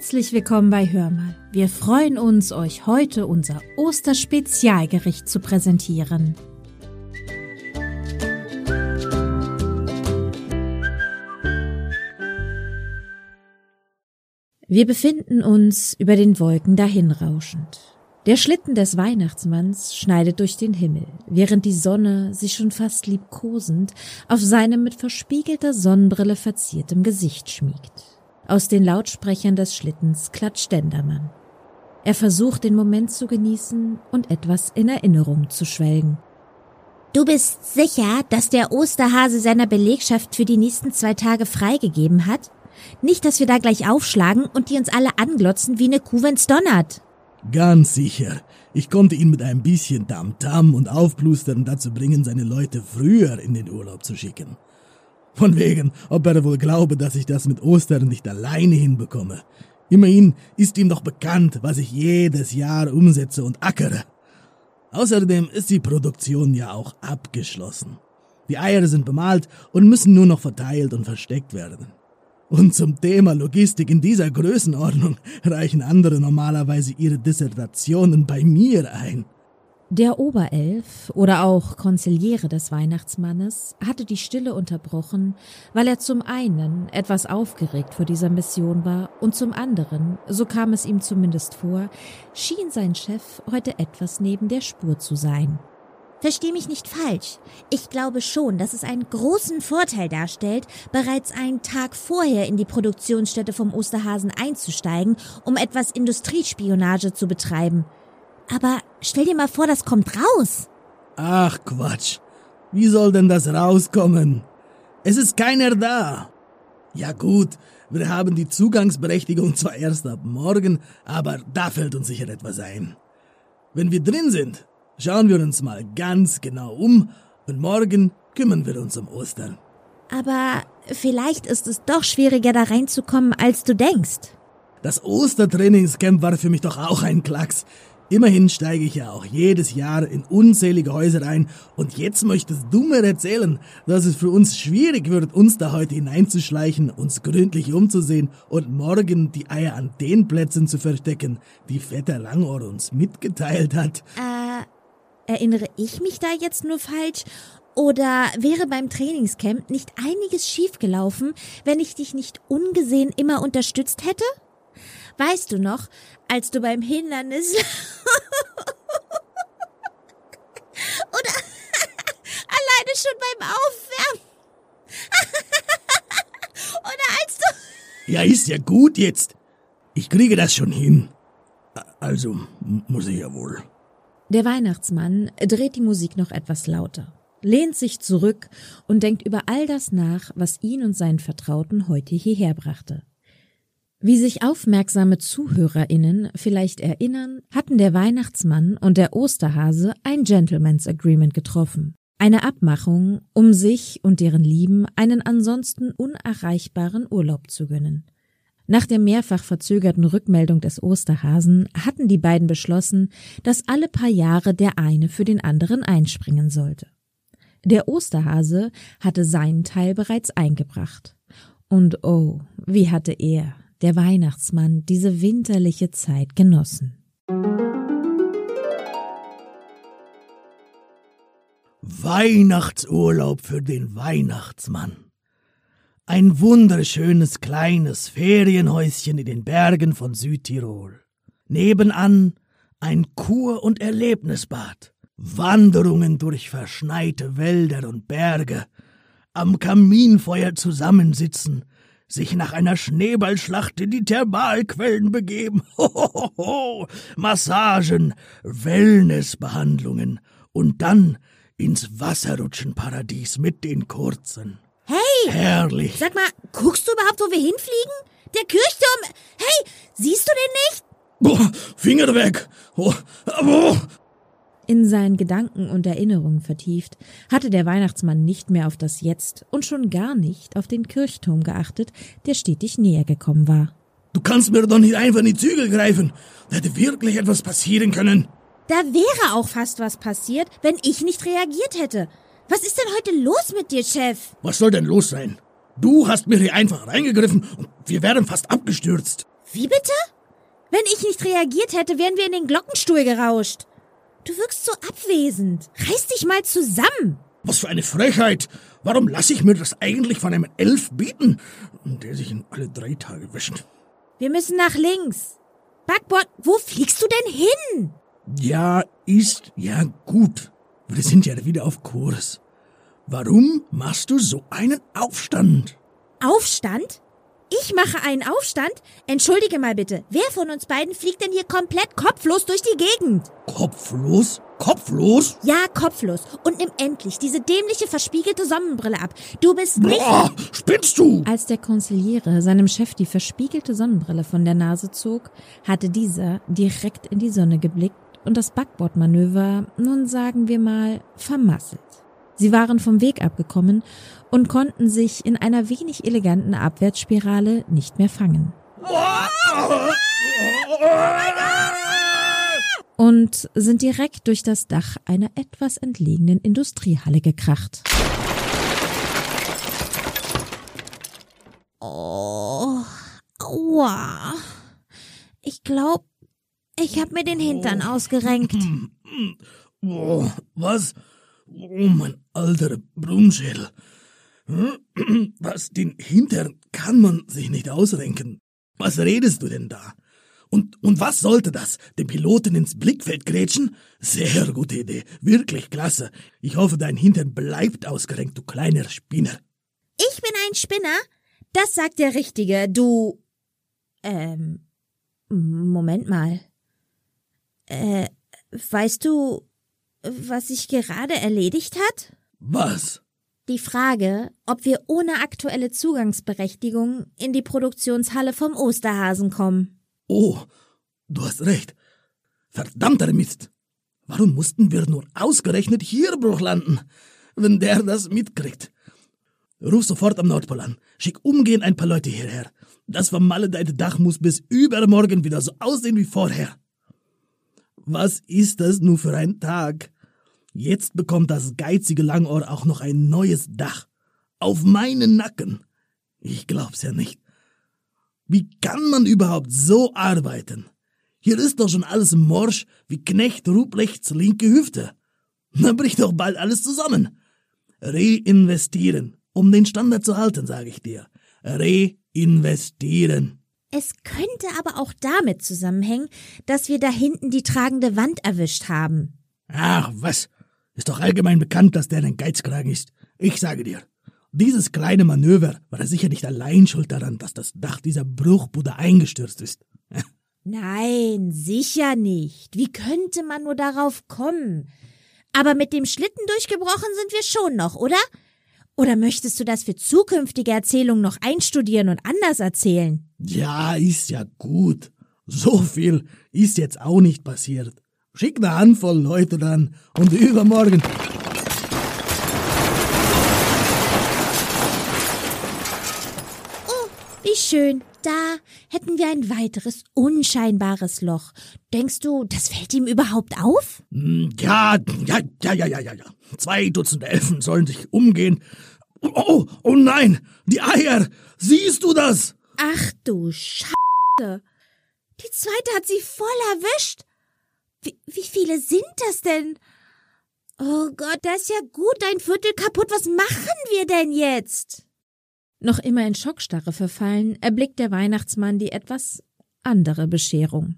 Herzlich willkommen bei Hörmal. Wir freuen uns, euch heute unser Osterspezialgericht zu präsentieren. Wir befinden uns über den Wolken dahinrauschend. Der Schlitten des Weihnachtsmanns schneidet durch den Himmel, während die Sonne sich schon fast liebkosend auf seinem mit verspiegelter Sonnenbrille verziertem Gesicht schmiegt. Aus den Lautsprechern des Schlittens klatscht Dendermann. Er versucht den Moment zu genießen und etwas in Erinnerung zu schwelgen. Du bist sicher, dass der Osterhase seiner Belegschaft für die nächsten zwei Tage freigegeben hat? Nicht, dass wir da gleich aufschlagen und die uns alle anglotzen wie eine Kuh, wenn's donnert. Ganz sicher. Ich konnte ihn mit ein bisschen Tamtam und Aufplustern dazu bringen, seine Leute früher in den Urlaub zu schicken. Von wegen, ob er wohl glaube, dass ich das mit Ostern nicht alleine hinbekomme. Immerhin ist ihm doch bekannt, was ich jedes Jahr umsetze und ackere. Außerdem ist die Produktion ja auch abgeschlossen. Die Eier sind bemalt und müssen nur noch verteilt und versteckt werden. Und zum Thema Logistik in dieser Größenordnung reichen andere normalerweise ihre Dissertationen bei mir ein. Der Oberelf oder auch Konziliere des Weihnachtsmannes hatte die Stille unterbrochen, weil er zum einen etwas aufgeregt vor dieser Mission war und zum anderen, so kam es ihm zumindest vor, schien sein Chef heute etwas neben der Spur zu sein. Versteh mich nicht falsch. Ich glaube schon, dass es einen großen Vorteil darstellt, bereits einen Tag vorher in die Produktionsstätte vom Osterhasen einzusteigen, um etwas Industriespionage zu betreiben. Aber stell dir mal vor, das kommt raus. Ach Quatsch. Wie soll denn das rauskommen? Es ist keiner da. Ja gut, wir haben die Zugangsberechtigung zwar erst ab morgen, aber da fällt uns sicher etwas ein. Wenn wir drin sind, Schauen wir uns mal ganz genau um und morgen kümmern wir uns um Ostern. Aber vielleicht ist es doch schwieriger da reinzukommen, als du denkst. Das Ostertrainingscamp war für mich doch auch ein Klacks. Immerhin steige ich ja auch jedes Jahr in unzählige Häuser ein und jetzt möchtest du mir erzählen, dass es für uns schwierig wird, uns da heute hineinzuschleichen, uns gründlich umzusehen und morgen die Eier an den Plätzen zu verstecken, die Vetter Langohr uns mitgeteilt hat. Äh, Erinnere ich mich da jetzt nur falsch? Oder wäre beim Trainingscamp nicht einiges schiefgelaufen, wenn ich dich nicht ungesehen immer unterstützt hätte? Weißt du noch, als du beim Hindernis oder alleine schon beim Aufwärmen oder als du Ja, ist ja gut jetzt. Ich kriege das schon hin. Also muss ich ja wohl. Der Weihnachtsmann dreht die Musik noch etwas lauter, lehnt sich zurück und denkt über all das nach, was ihn und seinen Vertrauten heute hierher brachte. Wie sich aufmerksame ZuhörerInnen vielleicht erinnern, hatten der Weihnachtsmann und der Osterhase ein Gentleman's Agreement getroffen. Eine Abmachung, um sich und deren Lieben einen ansonsten unerreichbaren Urlaub zu gönnen. Nach der mehrfach verzögerten Rückmeldung des Osterhasen hatten die beiden beschlossen, dass alle paar Jahre der eine für den anderen einspringen sollte. Der Osterhase hatte seinen Teil bereits eingebracht. Und oh, wie hatte er, der Weihnachtsmann, diese winterliche Zeit genossen. Weihnachtsurlaub für den Weihnachtsmann. Ein wunderschönes kleines Ferienhäuschen in den Bergen von Südtirol. Nebenan ein Kur- und Erlebnisbad. Wanderungen durch verschneite Wälder und Berge. Am Kaminfeuer zusammensitzen. Sich nach einer Schneeballschlacht in die Thermalquellen begeben. Hohoho, Massagen, Wellnessbehandlungen und dann ins Wasserrutschenparadies mit den Kurzen. Hey! Herrlich. Sag mal, guckst du überhaupt, wo wir hinfliegen? Der Kirchturm. Hey, siehst du den nicht? Boah, Finger weg. Oh, oh. In seinen Gedanken und Erinnerungen vertieft, hatte der Weihnachtsmann nicht mehr auf das Jetzt und schon gar nicht auf den Kirchturm geachtet, der stetig näher gekommen war. Du kannst mir doch nicht einfach in die Zügel greifen. Da hätte wirklich etwas passieren können. Da wäre auch fast was passiert, wenn ich nicht reagiert hätte. Was ist denn heute los mit dir, Chef? Was soll denn los sein? Du hast mir hier einfach reingegriffen und wir wären fast abgestürzt. Wie bitte? Wenn ich nicht reagiert hätte, wären wir in den Glockenstuhl gerauscht. Du wirkst so abwesend. Reiß dich mal zusammen. Was für eine Frechheit! Warum lasse ich mir das eigentlich von einem Elf bieten, der sich in alle drei Tage wäscht? Wir müssen nach links. Backbord, wo fliegst du denn hin? Ja, ist ja gut. Wir sind ja wieder auf Kurs. Warum machst du so einen Aufstand? Aufstand? Ich mache einen Aufstand? Entschuldige mal bitte, wer von uns beiden fliegt denn hier komplett kopflos durch die Gegend? Kopflos? Kopflos? Ja, kopflos. Und nimm endlich diese dämliche verspiegelte Sonnenbrille ab. Du bist nicht... Boah, spinnst du? Als der Konziliere seinem Chef die verspiegelte Sonnenbrille von der Nase zog, hatte dieser direkt in die Sonne geblickt und das Backbordmanöver, nun sagen wir mal, vermasselt. Sie waren vom Weg abgekommen und konnten sich in einer wenig eleganten Abwärtsspirale nicht mehr fangen. Und sind direkt durch das Dach einer etwas entlegenen Industriehalle gekracht. Oh, aua. Ich glaub, ich hab mir den Hintern ausgerenkt. Oh, was? Oh, mein alter Brummschädel. Hm? Was, den Hintern kann man sich nicht ausrenken. Was redest du denn da? Und, und was sollte das? Den Piloten ins Blickfeld grätschen? Sehr gute Idee. Wirklich klasse. Ich hoffe, dein Hintern bleibt ausgerenkt, du kleiner Spinner. Ich bin ein Spinner? Das sagt der Richtige, du. Ähm. Moment mal. Äh, weißt du, was sich gerade erledigt hat? Was? Die Frage, ob wir ohne aktuelle Zugangsberechtigung in die Produktionshalle vom Osterhasen kommen. Oh, du hast recht. Verdammter Mist. Warum mussten wir nur ausgerechnet hier Bruch landen, wenn der das mitkriegt? Ruf sofort am Nordpol an. Schick umgehend ein paar Leute hierher. Das vermaledeite Dach muss bis übermorgen wieder so aussehen wie vorher. Was ist das nur für ein Tag? Jetzt bekommt das geizige Langohr auch noch ein neues Dach. Auf meinen Nacken. Ich glaub's ja nicht. Wie kann man überhaupt so arbeiten? Hier ist doch schon alles morsch wie Knecht Ruprechts linke Hüfte. Da bricht doch bald alles zusammen. Reinvestieren, um den Standard zu halten, sage ich dir. Reinvestieren. Es könnte aber auch damit zusammenhängen, dass wir da hinten die tragende Wand erwischt haben. Ach, was? Ist doch allgemein bekannt, dass der ein Geizkragen ist. Ich sage dir, dieses kleine Manöver war sicher nicht allein schuld daran, dass das Dach dieser Bruchbude eingestürzt ist. Nein, sicher nicht. Wie könnte man nur darauf kommen? Aber mit dem Schlitten durchgebrochen sind wir schon noch, oder? Oder möchtest du das für zukünftige Erzählungen noch einstudieren und anders erzählen? Ja, ist ja gut. So viel ist jetzt auch nicht passiert. Schick eine Handvoll Leute dann und übermorgen. Oh, wie schön. Da hätten wir ein weiteres unscheinbares Loch. Denkst du, das fällt ihm überhaupt auf? Hm, Ja, ja, ja, ja, ja, ja, ja. Zwei Dutzend Elfen sollen sich umgehen. Oh, oh, nein, die Eier. Siehst du das? Ach du Scheiße. Die zweite hat sie voll erwischt. Wie, wie viele sind das denn? Oh Gott, das ist ja gut, ein Viertel kaputt. Was machen wir denn jetzt? Noch immer in Schockstarre verfallen, erblickt der Weihnachtsmann die etwas andere Bescherung.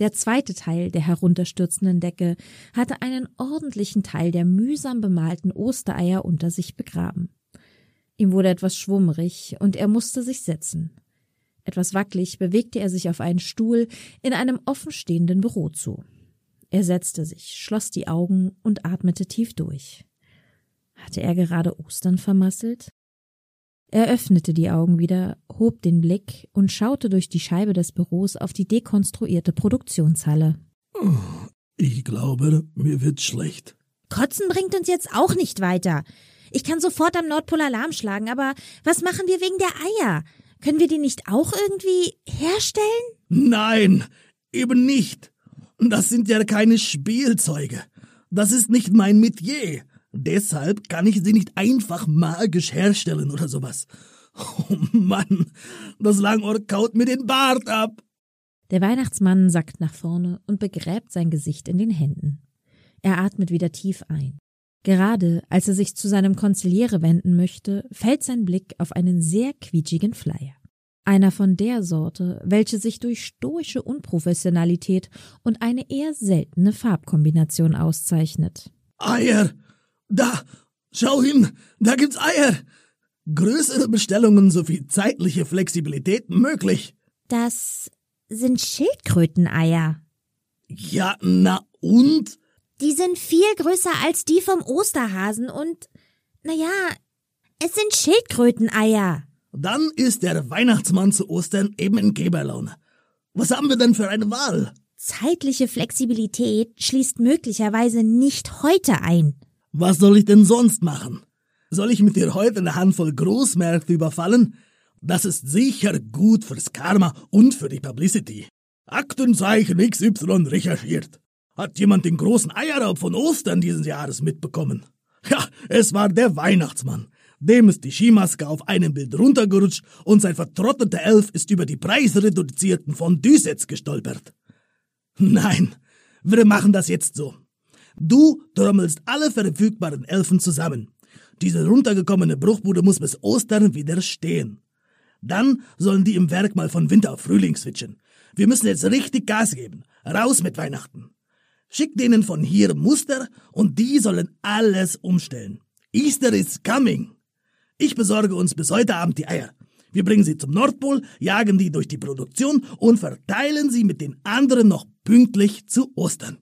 Der zweite Teil der herunterstürzenden Decke hatte einen ordentlichen Teil der mühsam bemalten Ostereier unter sich begraben. Ihm wurde etwas schwummrig und er musste sich setzen. Etwas wackelig bewegte er sich auf einen Stuhl in einem offenstehenden Büro zu. Er setzte sich, schloss die Augen und atmete tief durch. Hatte er gerade Ostern vermasselt? Er öffnete die Augen wieder, hob den Blick und schaute durch die Scheibe des Büros auf die dekonstruierte Produktionshalle. Ich glaube, mir wird schlecht. Kotzen bringt uns jetzt auch nicht weiter. Ich kann sofort am Nordpol Alarm schlagen, aber was machen wir wegen der Eier? Können wir die nicht auch irgendwie herstellen? Nein, eben nicht. Das sind ja keine Spielzeuge. Das ist nicht mein Metier. Deshalb kann ich sie nicht einfach magisch herstellen oder sowas. Oh Mann, das Langohr kaut mir den Bart ab. Der Weihnachtsmann sackt nach vorne und begräbt sein Gesicht in den Händen. Er atmet wieder tief ein. Gerade als er sich zu seinem Konziliere wenden möchte, fällt sein Blick auf einen sehr quietschigen Flyer. Einer von der Sorte, welche sich durch stoische Unprofessionalität und eine eher seltene Farbkombination auszeichnet. Eier! Da! Schau hin! Da gibt's Eier! Größere Bestellungen sowie zeitliche Flexibilität möglich. Das sind Schildkröteneier. Ja, na und? Die sind viel größer als die vom Osterhasen und, naja, es sind Schildkröteneier. Dann ist der Weihnachtsmann zu Ostern eben in Geberlaune. Was haben wir denn für eine Wahl? Zeitliche Flexibilität schließt möglicherweise nicht heute ein. Was soll ich denn sonst machen? Soll ich mit dir heute eine Handvoll Großmärkte überfallen? Das ist sicher gut fürs Karma und für die Publicity. Aktenzeichen XY recherchiert. Hat jemand den großen Eierraub von Ostern dieses Jahres mitbekommen? Ja, es war der Weihnachtsmann. Dem ist die Skimaske auf einem Bild runtergerutscht und sein vertrotteter Elf ist über die preisreduzierten Fondue-Sets gestolpert. Nein, wir machen das jetzt so. Du trommelst alle verfügbaren Elfen zusammen. Diese runtergekommene Bruchbude muss bis Ostern wieder stehen. Dann sollen die im Werk mal von Winter auf Frühling switchen. Wir müssen jetzt richtig Gas geben. Raus mit Weihnachten. Schick denen von hier Muster und die sollen alles umstellen. Easter is coming. Ich besorge uns bis heute Abend die Eier. Wir bringen sie zum Nordpol, jagen die durch die Produktion und verteilen sie mit den anderen noch pünktlich zu Ostern.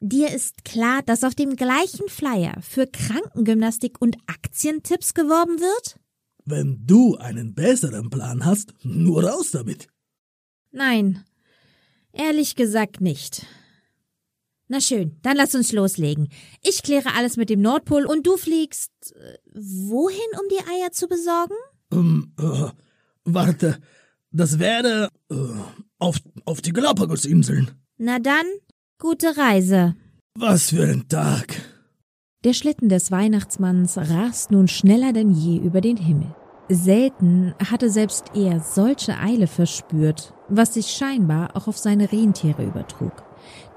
Dir ist klar, dass auf dem gleichen Flyer für Krankengymnastik und Aktientipps geworben wird? Wenn du einen besseren Plan hast, nur raus damit. Nein, ehrlich gesagt nicht. Na schön, dann lass uns loslegen. Ich kläre alles mit dem Nordpol und du fliegst äh, wohin, um die Eier zu besorgen? Ähm, äh, warte, das wäre äh, auf, auf die Galapagosinseln. Na dann, gute Reise. Was für ein Tag. Der Schlitten des Weihnachtsmanns rast nun schneller denn je über den Himmel. Selten hatte selbst er solche Eile verspürt, was sich scheinbar auch auf seine Rentiere übertrug.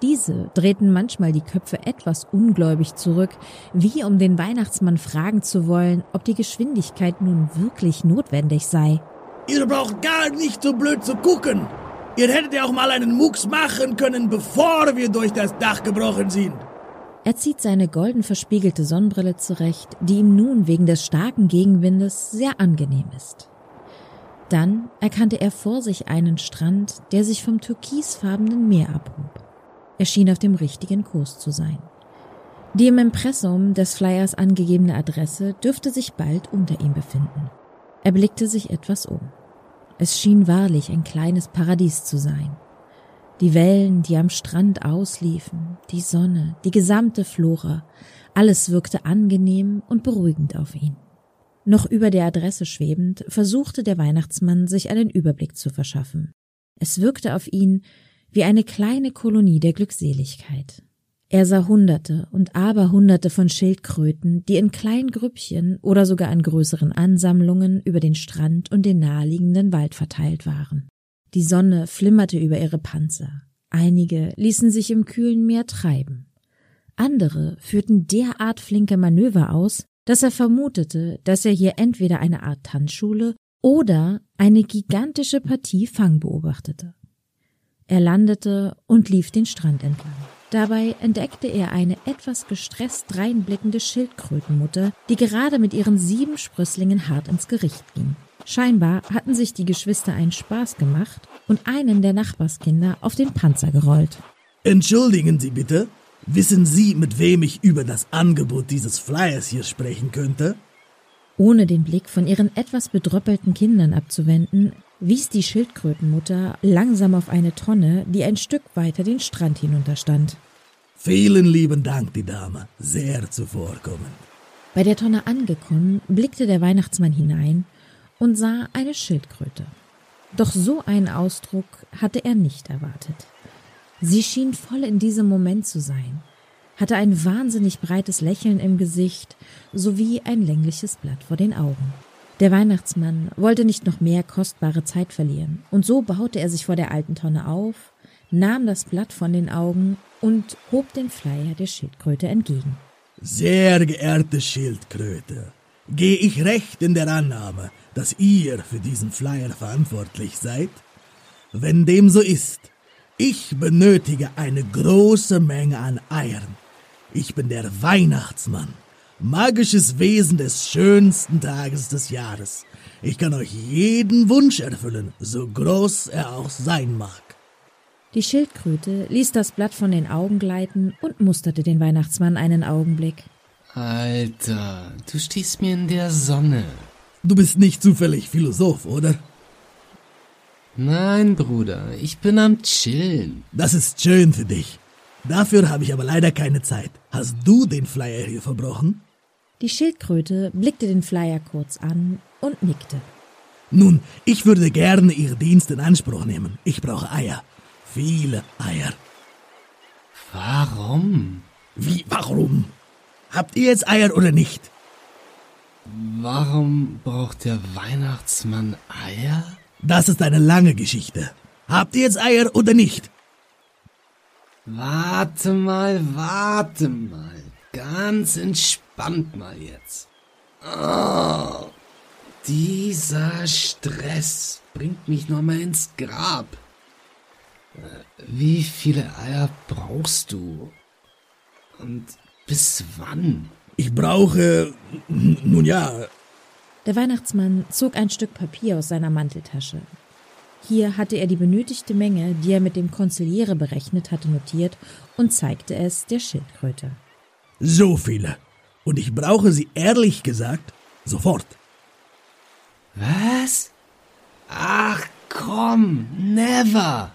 Diese drehten manchmal die Köpfe etwas ungläubig zurück, wie um den Weihnachtsmann fragen zu wollen, ob die Geschwindigkeit nun wirklich notwendig sei. Ihr braucht gar nicht so blöd zu gucken. Ihr hättet ja auch mal einen Mucks machen können, bevor wir durch das Dach gebrochen sind. Er zieht seine golden verspiegelte Sonnenbrille zurecht, die ihm nun wegen des starken Gegenwindes sehr angenehm ist. Dann erkannte er vor sich einen Strand, der sich vom türkisfarbenen Meer abhob. Er schien auf dem richtigen Kurs zu sein. Die im Impressum des Flyers angegebene Adresse dürfte sich bald unter ihm befinden. Er blickte sich etwas um. Es schien wahrlich ein kleines Paradies zu sein. Die Wellen, die am Strand ausliefen, die Sonne, die gesamte Flora, alles wirkte angenehm und beruhigend auf ihn. Noch über der Adresse schwebend, versuchte der Weihnachtsmann sich einen Überblick zu verschaffen. Es wirkte auf ihn, wie eine kleine Kolonie der Glückseligkeit. Er sah Hunderte und Aberhunderte von Schildkröten, die in kleinen Grüppchen oder sogar in größeren Ansammlungen über den Strand und den naheliegenden Wald verteilt waren. Die Sonne flimmerte über ihre Panzer. Einige ließen sich im kühlen Meer treiben. Andere führten derart flinke Manöver aus, dass er vermutete, dass er hier entweder eine Art Tanzschule oder eine gigantische Partie Fang beobachtete. Er landete und lief den Strand entlang. Dabei entdeckte er eine etwas gestresst dreinblickende Schildkrötenmutter, die gerade mit ihren sieben Sprösslingen hart ins Gericht ging. Scheinbar hatten sich die Geschwister einen Spaß gemacht und einen der Nachbarskinder auf den Panzer gerollt. Entschuldigen Sie bitte, wissen Sie, mit wem ich über das Angebot dieses Flyers hier sprechen könnte? Ohne den Blick von ihren etwas bedröppelten Kindern abzuwenden, wies die Schildkrötenmutter langsam auf eine Tonne, die ein Stück weiter den Strand hinunterstand. Vielen lieben Dank, die Dame. Sehr zuvorkommend. Bei der Tonne angekommen, blickte der Weihnachtsmann hinein und sah eine Schildkröte. Doch so einen Ausdruck hatte er nicht erwartet. Sie schien voll in diesem Moment zu sein, hatte ein wahnsinnig breites Lächeln im Gesicht sowie ein längliches Blatt vor den Augen. Der Weihnachtsmann wollte nicht noch mehr kostbare Zeit verlieren, und so baute er sich vor der alten Tonne auf, nahm das Blatt von den Augen und hob den Flyer der Schildkröte entgegen. Sehr geehrte Schildkröte, gehe ich recht in der Annahme, dass ihr für diesen Flyer verantwortlich seid? Wenn dem so ist, ich benötige eine große Menge an Eiern. Ich bin der Weihnachtsmann, magisches Wesen des schönsten Tages des Jahres. Ich kann euch jeden Wunsch erfüllen, so groß er auch sein mag. Die Schildkröte ließ das Blatt von den Augen gleiten und musterte den Weihnachtsmann einen Augenblick. Alter, du stehst mir in der Sonne. Du bist nicht zufällig Philosoph, oder? Nein, Bruder, ich bin am Chillen. Das ist schön für dich. Dafür habe ich aber leider keine Zeit. Hast du den Flyer hier verbrochen? Die Schildkröte blickte den Flyer kurz an und nickte. Nun, ich würde gerne Ihr Dienst in Anspruch nehmen. Ich brauche Eier. Viele Eier. Warum? Wie, warum? Habt ihr jetzt Eier oder nicht? Warum braucht der Weihnachtsmann Eier? Das ist eine lange Geschichte. Habt ihr jetzt Eier oder nicht? Warte mal, warte mal. Ganz entspannt mal jetzt. Oh, dieser Stress bringt mich nochmal ins Grab. Wie viele Eier brauchst du? Und bis wann? Ich brauche. Nun ja. Der Weihnachtsmann zog ein Stück Papier aus seiner Manteltasche. Hier hatte er die benötigte Menge, die er mit dem Konziliere berechnet hatte, notiert und zeigte es der Schildkröte. So viele. Und ich brauche sie ehrlich gesagt sofort. Was? Ach komm, never.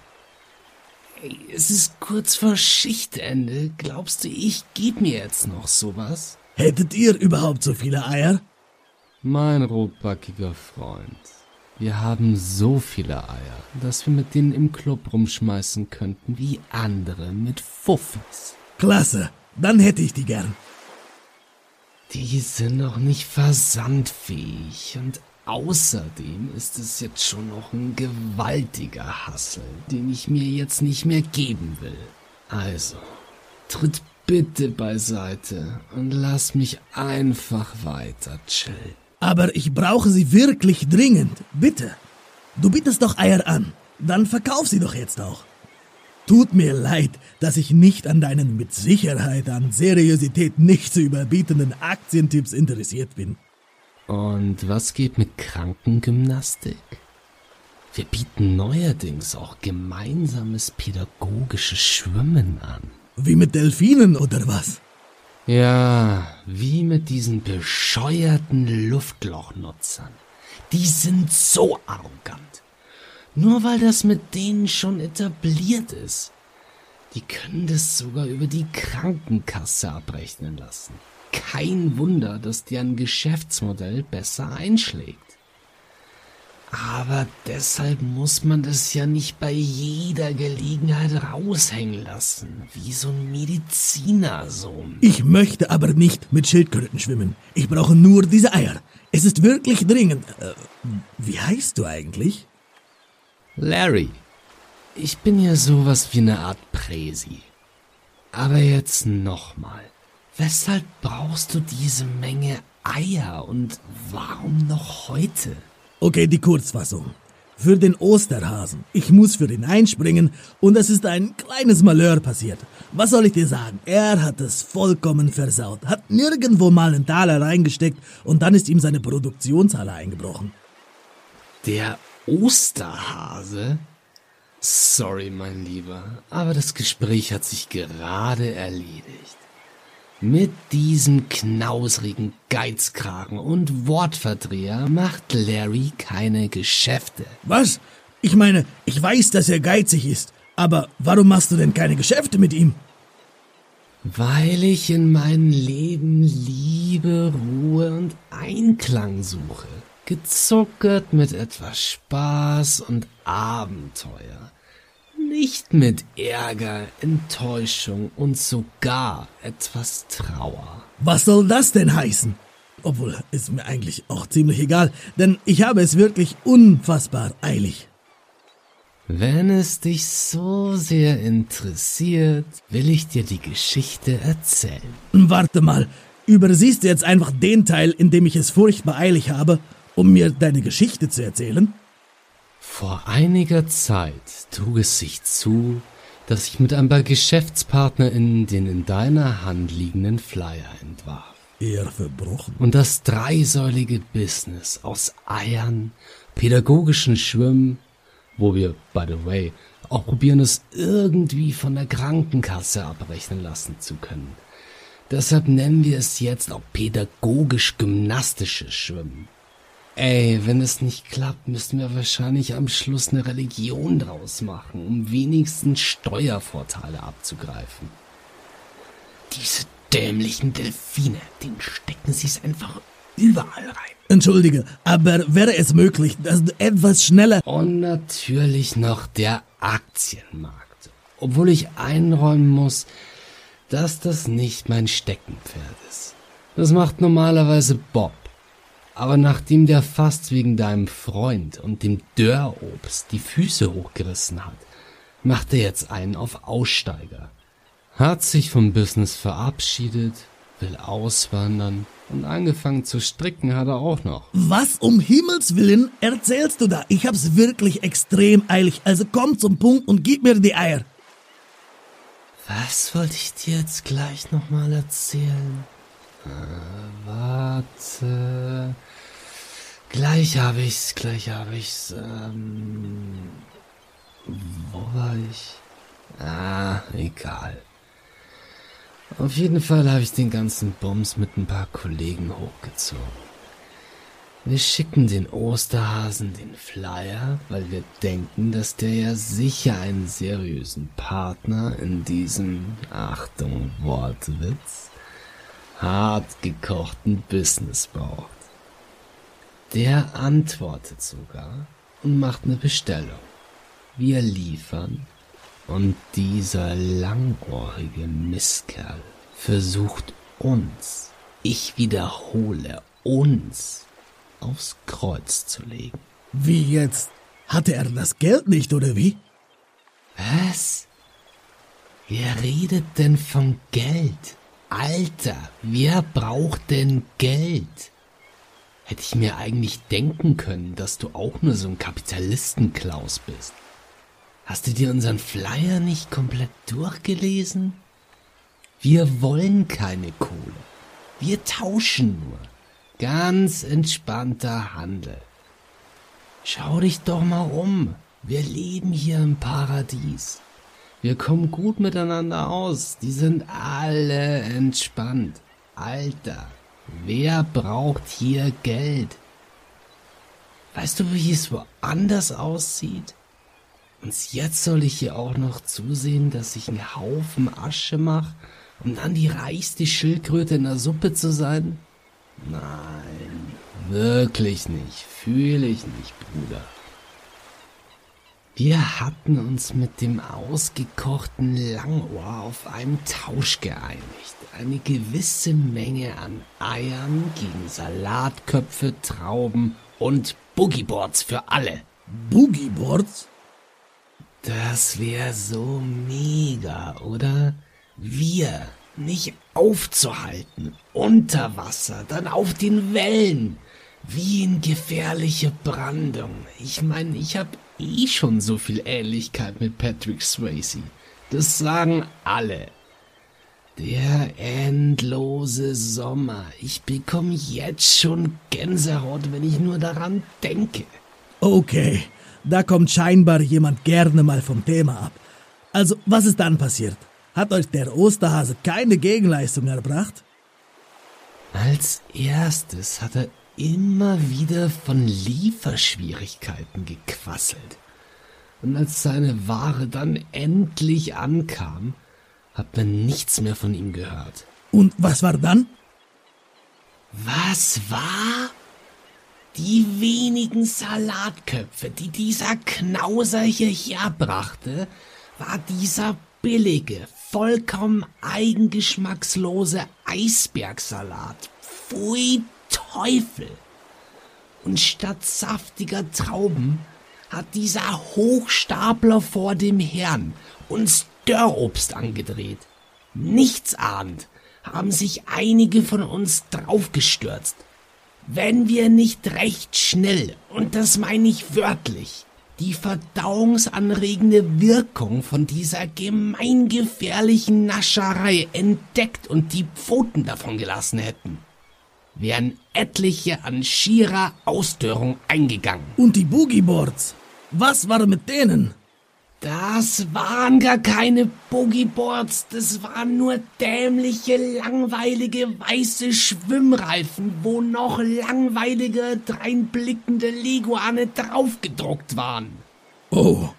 Es ist kurz vor Schichtende. Glaubst du, ich geb mir jetzt noch sowas? Hättet ihr überhaupt so viele Eier? Mein rotbackiger Freund, wir haben so viele Eier, dass wir mit denen im Club rumschmeißen könnten wie andere mit Fuffis. Klasse, dann hätte ich die gern. Die sind noch nicht versandfähig und Außerdem ist es jetzt schon noch ein gewaltiger Hassel, den ich mir jetzt nicht mehr geben will. Also, tritt bitte beiseite und lass mich einfach weiter chillen. Aber ich brauche sie wirklich dringend. Bitte. Du bietest doch Eier an. Dann verkauf sie doch jetzt auch. Tut mir leid, dass ich nicht an deinen mit Sicherheit an Seriosität nicht zu überbietenden Aktientipps interessiert bin. Und was geht mit Krankengymnastik? Wir bieten neuerdings auch gemeinsames pädagogisches Schwimmen an. Wie mit Delfinen oder was? Ja, wie mit diesen bescheuerten Luftlochnutzern. Die sind so arrogant. Nur weil das mit denen schon etabliert ist. Die können das sogar über die Krankenkasse abrechnen lassen kein Wunder, dass deren Geschäftsmodell besser einschlägt. Aber deshalb muss man das ja nicht bei jeder Gelegenheit raushängen lassen, wie so ein Medizinersohn. Ich möchte aber nicht mit Schildkröten schwimmen. Ich brauche nur diese Eier. Es ist wirklich dringend. Äh, wie heißt du eigentlich? Larry. Ich bin ja sowas wie eine Art Präsi. Aber jetzt nochmal. Weshalb brauchst du diese Menge Eier und warum noch heute? Okay, die Kurzfassung. Für den Osterhasen. Ich muss für ihn einspringen und es ist ein kleines Malheur passiert. Was soll ich dir sagen? Er hat es vollkommen versaut. Hat nirgendwo mal einen Taler reingesteckt und dann ist ihm seine Produktionshalle eingebrochen. Der Osterhase? Sorry, mein Lieber, aber das Gespräch hat sich gerade erledigt. Mit diesem knausrigen Geizkragen und Wortverdreher macht Larry keine Geschäfte. Was? Ich meine, ich weiß, dass er geizig ist, aber warum machst du denn keine Geschäfte mit ihm? Weil ich in meinem Leben Liebe, Ruhe und Einklang suche. Gezuckert mit etwas Spaß und Abenteuer nicht mit Ärger, Enttäuschung und sogar etwas Trauer. Was soll das denn heißen? Obwohl, ist mir eigentlich auch ziemlich egal, denn ich habe es wirklich unfassbar eilig. Wenn es dich so sehr interessiert, will ich dir die Geschichte erzählen. Warte mal, übersiehst du jetzt einfach den Teil, in dem ich es furchtbar eilig habe, um mir deine Geschichte zu erzählen? Vor einiger Zeit trug es sich zu, dass ich mit ein paar GeschäftspartnerInnen den in deiner Hand liegenden Flyer entwarf. Eher verbrochen. Und das dreisäulige Business aus Eiern, pädagogischen Schwimmen, wo wir, by the way, auch probieren es irgendwie von der Krankenkasse abrechnen lassen zu können. Deshalb nennen wir es jetzt auch pädagogisch-gymnastisches Schwimmen. Ey, wenn es nicht klappt, müssten wir wahrscheinlich am Schluss eine Religion draus machen, um wenigstens Steuervorteile abzugreifen. Diese dämlichen Delfine, den stecken sie es einfach überall rein. Entschuldige, aber wäre es möglich, dass du etwas schneller... Und natürlich noch der Aktienmarkt. Obwohl ich einräumen muss, dass das nicht mein Steckenpferd ist. Das macht normalerweise Bob. Aber nachdem der fast wegen deinem Freund und dem Dörrobst die Füße hochgerissen hat, macht er jetzt einen auf Aussteiger. Hat sich vom Business verabschiedet, will auswandern und angefangen zu stricken hat er auch noch. Was um Himmels Willen erzählst du da? Ich hab's wirklich extrem eilig, also komm zum Punkt und gib mir die Eier. Was wollte ich dir jetzt gleich nochmal erzählen? Warte. Gleich habe ich's, gleich habe ich's. Ähm, wo war ich? Ah, egal. Auf jeden Fall habe ich den ganzen Bums mit ein paar Kollegen hochgezogen. Wir schicken den Osterhasen den Flyer, weil wir denken, dass der ja sicher einen seriösen Partner in diesem, Achtung, Wortwitz, hart gekochten Business braucht. Der antwortet sogar und macht eine Bestellung. Wir liefern und dieser langohrige Misskerl versucht uns, ich wiederhole uns, aufs Kreuz zu legen. Wie jetzt? Hatte er das Geld nicht, oder wie? Was? Wer redet denn von Geld? Alter, wer braucht denn Geld? Hätte ich mir eigentlich denken können, dass du auch nur so ein Kapitalistenklaus bist. Hast du dir unseren Flyer nicht komplett durchgelesen? Wir wollen keine Kohle. Wir tauschen nur. Ganz entspannter Handel. Schau dich doch mal um. Wir leben hier im Paradies. Wir kommen gut miteinander aus. Die sind alle entspannt. Alter, wer braucht hier Geld? Weißt du, wie es woanders aussieht? Und jetzt soll ich hier auch noch zusehen, dass ich einen Haufen Asche mache, um dann die reichste Schildkröte in der Suppe zu sein? Nein, wirklich nicht. Fühle ich nicht, Bruder. Wir hatten uns mit dem ausgekochten Langohr auf einen Tausch geeinigt. Eine gewisse Menge an Eiern gegen Salatköpfe, Trauben und Boogieboards für alle. Boogieboards? Das wäre so mega, oder? Wir nicht aufzuhalten, unter Wasser, dann auf den Wellen, wie in gefährliche Brandung. Ich meine, ich hab eh schon so viel Ähnlichkeit mit Patrick Swayze. Das sagen alle. Der endlose Sommer. Ich bekomme jetzt schon Gänsehaut, wenn ich nur daran denke. Okay, da kommt scheinbar jemand gerne mal vom Thema ab. Also, was ist dann passiert? Hat euch der Osterhase keine Gegenleistung erbracht? Als erstes hat er immer wieder von Lieferschwierigkeiten gequasselt. Und als seine Ware dann endlich ankam, hat man nichts mehr von ihm gehört. Und was war dann? Was war? Die wenigen Salatköpfe, die dieser Knauser hierher brachte, war dieser billige, vollkommen eigengeschmackslose Eisbergsalat. Pfui Teufel. Und statt saftiger Trauben hat dieser Hochstapler vor dem Herrn uns Dörrobst angedreht. Nichtsahnd haben sich einige von uns draufgestürzt. Wenn wir nicht recht schnell, und das meine ich wörtlich, die verdauungsanregende Wirkung von dieser gemeingefährlichen Nascherei entdeckt und die Pfoten davon gelassen hätten, wären etliche an schierer Ausdörrung eingegangen. Und die Boogieboards? Was war mit denen? Das waren gar keine Boogieboards, das waren nur dämliche, langweilige weiße Schwimmreifen, wo noch langweilige, dreinblickende Leguane draufgedruckt waren. Oh,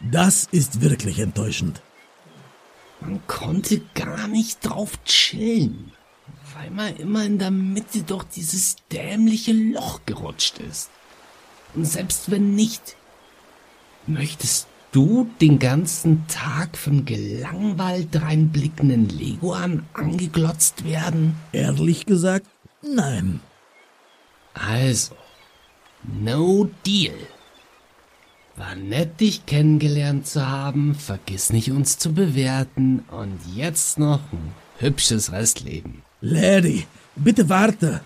das ist wirklich enttäuschend. Man konnte gar nicht drauf chillen, weil man immer in der Mitte durch dieses dämliche Loch gerutscht ist. Und selbst wenn nicht, möchtest du den ganzen Tag von gelangweilt reinblickenden Leguan angeglotzt werden? Ehrlich gesagt, nein. Also, no deal. War nett, dich kennengelernt zu haben. Vergiss nicht, uns zu bewerten. Und jetzt noch ein hübsches Restleben. Larry, bitte warte.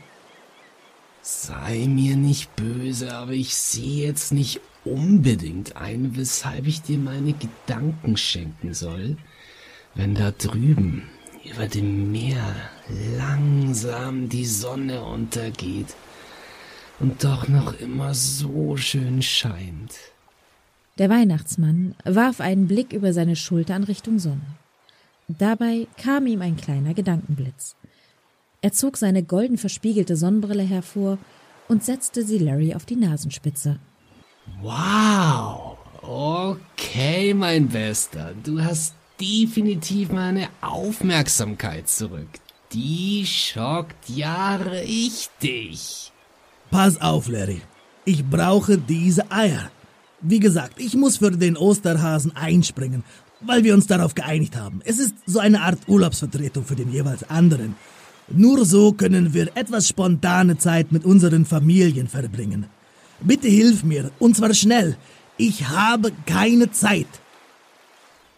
Sei mir nicht böse, aber ich sehe jetzt nicht unbedingt ein, weshalb ich dir meine Gedanken schenken soll, wenn da drüben über dem Meer langsam die Sonne untergeht und doch noch immer so schön scheint. Der Weihnachtsmann warf einen Blick über seine Schulter in Richtung Sonne. Dabei kam ihm ein kleiner Gedankenblitz. Er zog seine golden verspiegelte Sonnenbrille hervor und setzte sie Larry auf die Nasenspitze. Wow. Okay, mein Bester. Du hast definitiv meine Aufmerksamkeit zurück. Die schockt ja richtig. Pass auf, Larry. Ich brauche diese Eier. Wie gesagt, ich muss für den Osterhasen einspringen, weil wir uns darauf geeinigt haben. Es ist so eine Art Urlaubsvertretung für den jeweils anderen. Nur so können wir etwas spontane Zeit mit unseren Familien verbringen. Bitte hilf mir, und zwar schnell. Ich habe keine Zeit.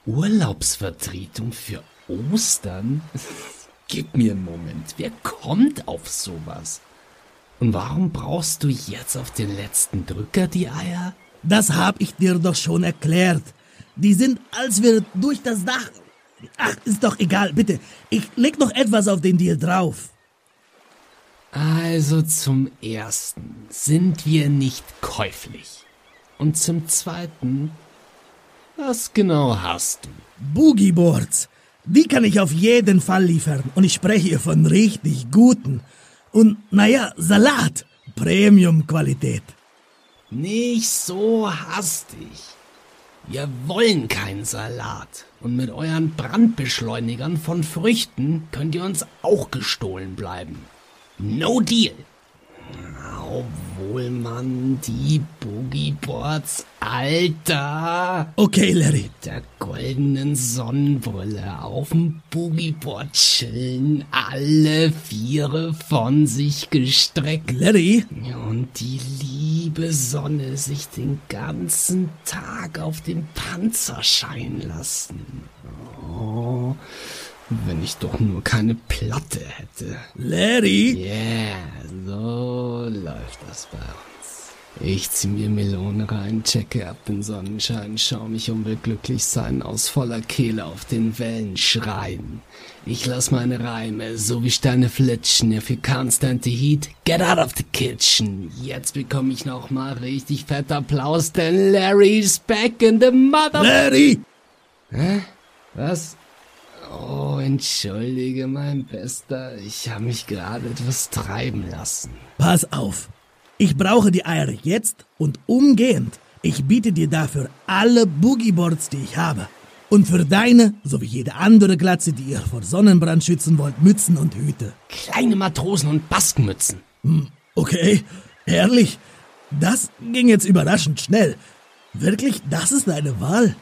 Urlaubsvertretung für Ostern? Gib mir einen Moment. Wer kommt auf sowas? Und warum brauchst du jetzt auf den letzten Drücker die Eier? Das hab ich dir doch schon erklärt. Die sind, als wir durch das Dach. Ach, ist doch egal, bitte. Ich leg noch etwas auf den Deal drauf. Also zum ersten sind wir nicht käuflich. Und zum zweiten, was genau hast du? Boogieboards. Die kann ich auf jeden Fall liefern. Und ich spreche hier von richtig guten. Und naja, Salat. Premium-Qualität. Nicht so hastig. Wir wollen keinen Salat. Und mit euren Brandbeschleunigern von Früchten könnt ihr uns auch gestohlen bleiben. No deal. Obwohl man die Boogieboards, Alter. Okay, Larry. Mit der goldenen Sonnenbrille auf dem Boogieboard chillen, alle Viere von sich gestreckt. Larry? Und die liebe Sonne sich den ganzen Tag auf dem Panzer scheinen lassen. Oh, wenn ich doch nur keine Platte hätte. Larry? Yeah, so läuft das bei uns. Ich zieh mir Melone rein, checke ab den Sonnenschein, schau mich um will glücklich sein, aus voller Kehle auf den Wellen schreien. Ich lass meine Reime, so wie Steine flitschen, if you can't stand the heat, get out of the kitchen. Jetzt bekomme ich noch mal richtig fett Applaus, denn Larry's back in the mother... Larry! Hä? Was? Oh, entschuldige, mein Bester. Ich habe mich gerade etwas treiben lassen. Pass auf. Ich brauche die Eier jetzt und umgehend. Ich biete dir dafür alle Boogieboards, die ich habe. Und für deine, sowie jede andere Glatze, die ihr vor Sonnenbrand schützen wollt, Mützen und Hüte. Kleine Matrosen und Baskenmützen. Hm, okay, ehrlich, das ging jetzt überraschend schnell. Wirklich, das ist deine Wahl?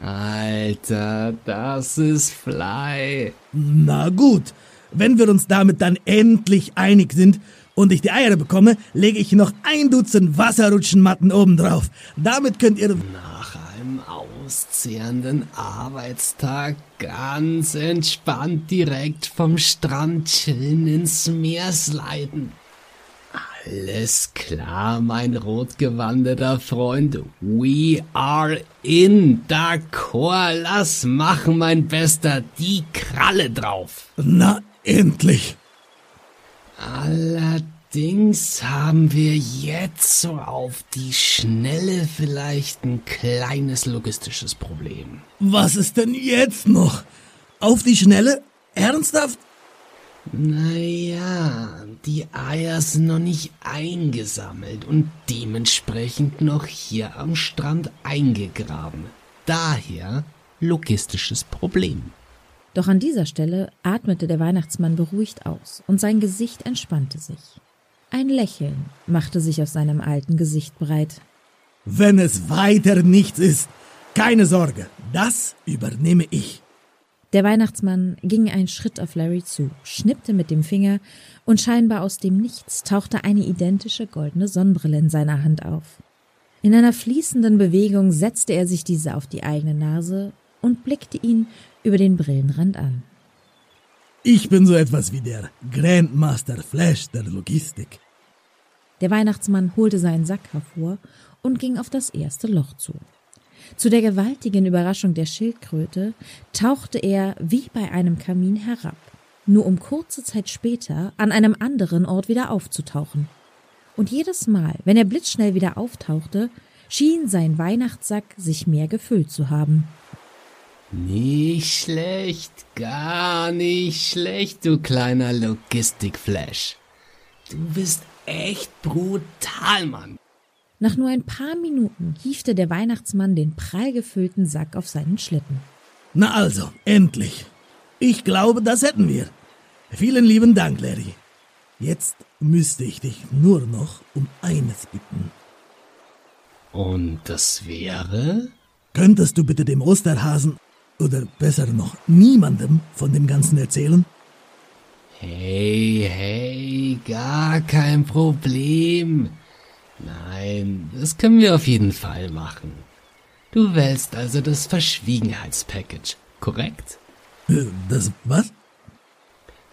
Alter, das ist Fly. Na gut, wenn wir uns damit dann endlich einig sind, und ich die Eier bekomme, lege ich noch ein Dutzend Wasserrutschenmatten obendrauf. Damit könnt ihr... Nach einem auszehrenden Arbeitstag ganz entspannt direkt vom Strand chillen ins Meer sliden. Alles klar, mein rotgewandeter Freund. We are in. D'accord, lass machen, mein Bester. Die Kralle drauf. Na, endlich. Allerdings haben wir jetzt so auf die Schnelle vielleicht ein kleines logistisches Problem. Was ist denn jetzt noch? Auf die Schnelle? Ernsthaft? Naja, die Eier sind noch nicht eingesammelt und dementsprechend noch hier am Strand eingegraben. Daher logistisches Problem. Doch an dieser Stelle atmete der Weihnachtsmann beruhigt aus und sein Gesicht entspannte sich. Ein Lächeln machte sich auf seinem alten Gesicht breit. Wenn es weiter nichts ist, keine Sorge, das übernehme ich. Der Weihnachtsmann ging einen Schritt auf Larry zu, schnippte mit dem Finger und scheinbar aus dem Nichts tauchte eine identische goldene Sonnenbrille in seiner Hand auf. In einer fließenden Bewegung setzte er sich diese auf die eigene Nase und blickte ihn über den Brillenrand an. Ich bin so etwas wie der Grandmaster Flash der Logistik. Der Weihnachtsmann holte seinen Sack hervor und ging auf das erste Loch zu. Zu der gewaltigen Überraschung der Schildkröte tauchte er wie bei einem Kamin herab, nur um kurze Zeit später an einem anderen Ort wieder aufzutauchen. Und jedes Mal, wenn er blitzschnell wieder auftauchte, schien sein Weihnachtssack sich mehr gefüllt zu haben. Nicht schlecht, gar nicht schlecht, du kleiner Logistikflash. Du bist echt brutal, Mann. Nach nur ein paar Minuten hiefte der Weihnachtsmann den prall gefüllten Sack auf seinen Schlitten. Na also, endlich. Ich glaube, das hätten wir. Vielen lieben Dank, Larry. Jetzt müsste ich dich nur noch um eines bitten. Und das wäre? Könntest du bitte dem Osterhasen oder besser noch niemandem von dem Ganzen erzählen? Hey, hey, gar kein Problem. Nein, das können wir auf jeden Fall machen. Du wählst also das Verschwiegenheitspackage, korrekt? Äh, Das was?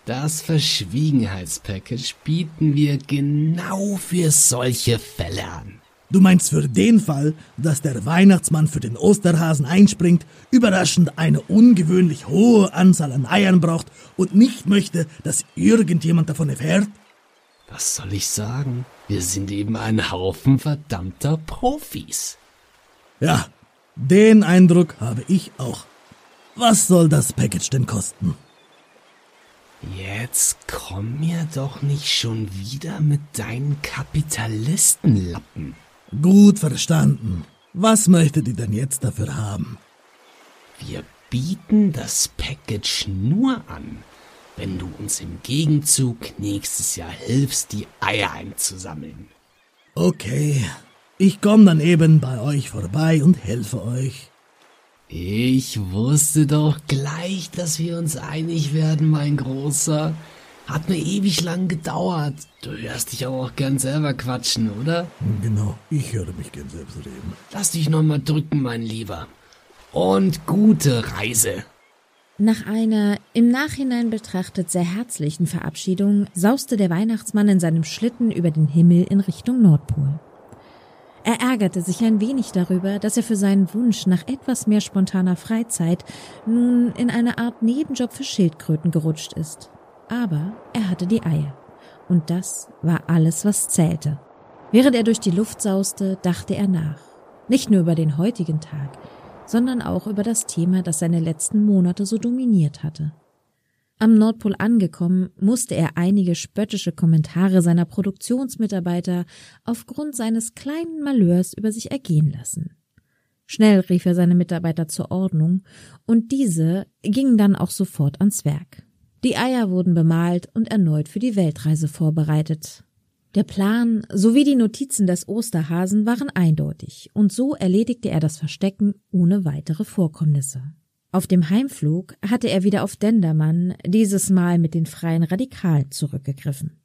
Das Verschwiegenheitspackage bieten wir genau für solche Fälle an. Du meinst für den Fall, dass der Weihnachtsmann für den Osterhasen einspringt, überraschend eine ungewöhnlich hohe Anzahl an Eiern braucht und nicht möchte, dass irgendjemand davon erfährt? Was soll ich sagen? Wir sind eben ein Haufen verdammter Profis. Ja, den Eindruck habe ich auch. Was soll das Package denn kosten? Jetzt komm mir doch nicht schon wieder mit deinen Kapitalistenlappen. Gut verstanden. Was möchtet ihr denn jetzt dafür haben? Wir bieten das Package nur an, wenn du uns im Gegenzug nächstes Jahr hilfst, die Eier einzusammeln. Okay, ich komme dann eben bei euch vorbei und helfe euch. Ich wusste doch gleich, dass wir uns einig werden, mein Großer. Hat mir ewig lang gedauert. Du hörst dich aber auch gern selber quatschen, oder? Genau, ich höre mich gern selbst reden. Lass dich noch mal drücken, mein Lieber. Und gute Reise. Nach einer im Nachhinein betrachtet sehr herzlichen Verabschiedung sauste der Weihnachtsmann in seinem Schlitten über den Himmel in Richtung Nordpol. Er ärgerte sich ein wenig darüber, dass er für seinen Wunsch nach etwas mehr spontaner Freizeit nun in eine Art Nebenjob für Schildkröten gerutscht ist. Aber er hatte die Eier. Und das war alles, was zählte. Während er durch die Luft sauste, dachte er nach. Nicht nur über den heutigen Tag, sondern auch über das Thema, das seine letzten Monate so dominiert hatte. Am Nordpol angekommen, musste er einige spöttische Kommentare seiner Produktionsmitarbeiter aufgrund seines kleinen Malheurs über sich ergehen lassen. Schnell rief er seine Mitarbeiter zur Ordnung, und diese gingen dann auch sofort ans Werk. Die Eier wurden bemalt und erneut für die Weltreise vorbereitet. Der Plan sowie die Notizen des Osterhasen waren eindeutig, und so erledigte er das Verstecken ohne weitere Vorkommnisse. Auf dem Heimflug hatte er wieder auf Dendermann, dieses Mal mit den freien Radikalen zurückgegriffen.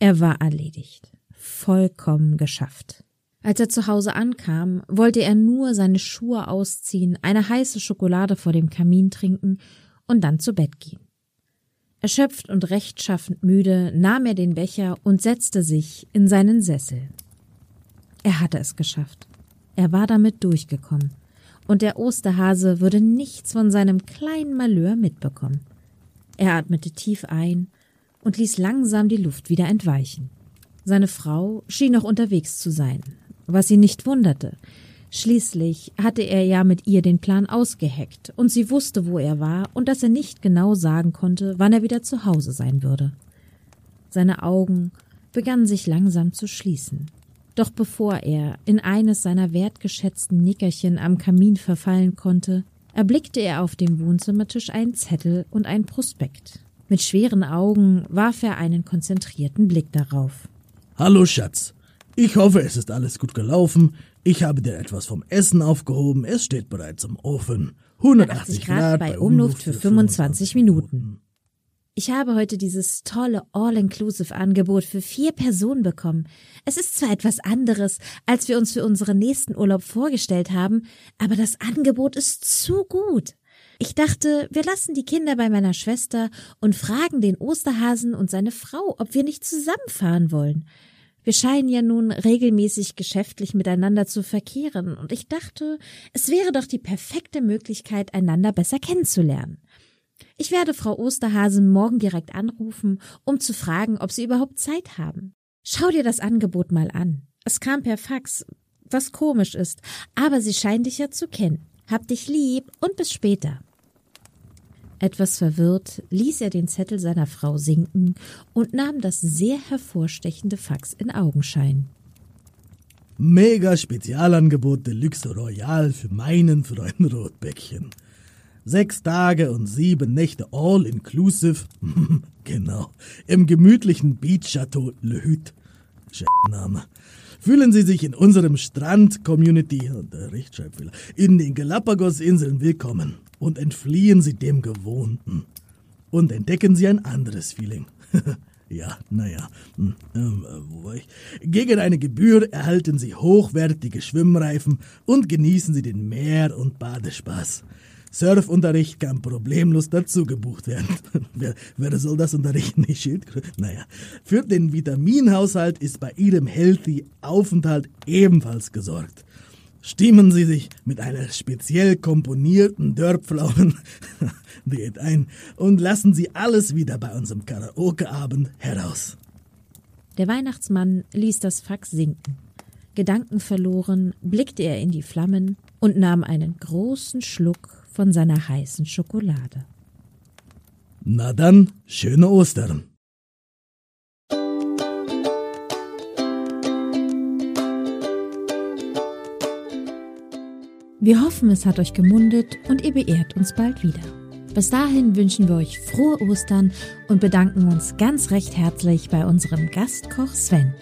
Er war erledigt. Vollkommen geschafft. Als er zu Hause ankam, wollte er nur seine Schuhe ausziehen, eine heiße Schokolade vor dem Kamin trinken und dann zu Bett gehen. Erschöpft und rechtschaffend müde nahm er den Becher und setzte sich in seinen Sessel. Er hatte es geschafft. Er war damit durchgekommen. Und der Osterhase würde nichts von seinem kleinen Malheur mitbekommen. Er atmete tief ein und ließ langsam die Luft wieder entweichen. Seine Frau schien noch unterwegs zu sein, was ihn nicht wunderte. Schließlich hatte er ja mit ihr den Plan ausgeheckt, und sie wusste, wo er war und dass er nicht genau sagen konnte, wann er wieder zu Hause sein würde. Seine Augen begannen sich langsam zu schließen. Doch bevor er in eines seiner wertgeschätzten Nickerchen am Kamin verfallen konnte, erblickte er auf dem Wohnzimmertisch einen Zettel und ein Prospekt. Mit schweren Augen warf er einen konzentrierten Blick darauf. Hallo Schatz. Ich hoffe, es ist alles gut gelaufen. Ich habe dir etwas vom Essen aufgehoben. Es steht bereits im Ofen. 180 Grad, Grad bei Umluft für 25 Minuten. Ich habe heute dieses tolle All-Inclusive-Angebot für vier Personen bekommen. Es ist zwar etwas anderes, als wir uns für unseren nächsten Urlaub vorgestellt haben, aber das Angebot ist zu gut. Ich dachte, wir lassen die Kinder bei meiner Schwester und fragen den Osterhasen und seine Frau, ob wir nicht zusammenfahren wollen. Wir scheinen ja nun regelmäßig geschäftlich miteinander zu verkehren, und ich dachte, es wäre doch die perfekte Möglichkeit, einander besser kennenzulernen. Ich werde Frau Osterhasen morgen direkt anrufen, um zu fragen, ob Sie überhaupt Zeit haben. Schau dir das Angebot mal an. Es kam per Fax, was komisch ist, aber sie scheinen dich ja zu kennen. Hab dich lieb und bis später. Etwas verwirrt ließ er den Zettel seiner Frau sinken und nahm das sehr hervorstechende Fax in Augenschein. Mega Spezialangebot Deluxe Royal für meinen Freund Rotbäckchen. Sechs Tage und sieben Nächte all inclusive. genau. Im gemütlichen Beach Chateau Le Hüt. Name. Fühlen Sie sich in unserem Strand-Community, der Rechtschreibfehler, in den Galapagos-Inseln willkommen und entfliehen Sie dem Gewohnten. Und entdecken Sie ein anderes Feeling. ja, naja, hm, ähm, ich? Gegen eine Gebühr erhalten Sie hochwertige Schwimmreifen und genießen Sie den Meer- und Badespaß. Surfunterricht kann problemlos dazu gebucht werden. wer, wer soll das unterrichten? Die Schildkröte? Naja. Für den Vitaminhaushalt ist bei Ihrem Healthy Aufenthalt ebenfalls gesorgt. Stimmen Sie sich mit einer speziell komponierten Dörrpflaumen-Diät ein und lassen Sie alles wieder bei unserem Karaoke-Abend heraus. Der Weihnachtsmann ließ das Fax sinken. Gedankenverloren blickte er in die Flammen und nahm einen großen Schluck von seiner heißen Schokolade. Na dann, schöne Ostern. Wir hoffen, es hat euch gemundet und ihr beehrt uns bald wieder. Bis dahin wünschen wir euch frohe Ostern und bedanken uns ganz recht herzlich bei unserem Gastkoch Sven.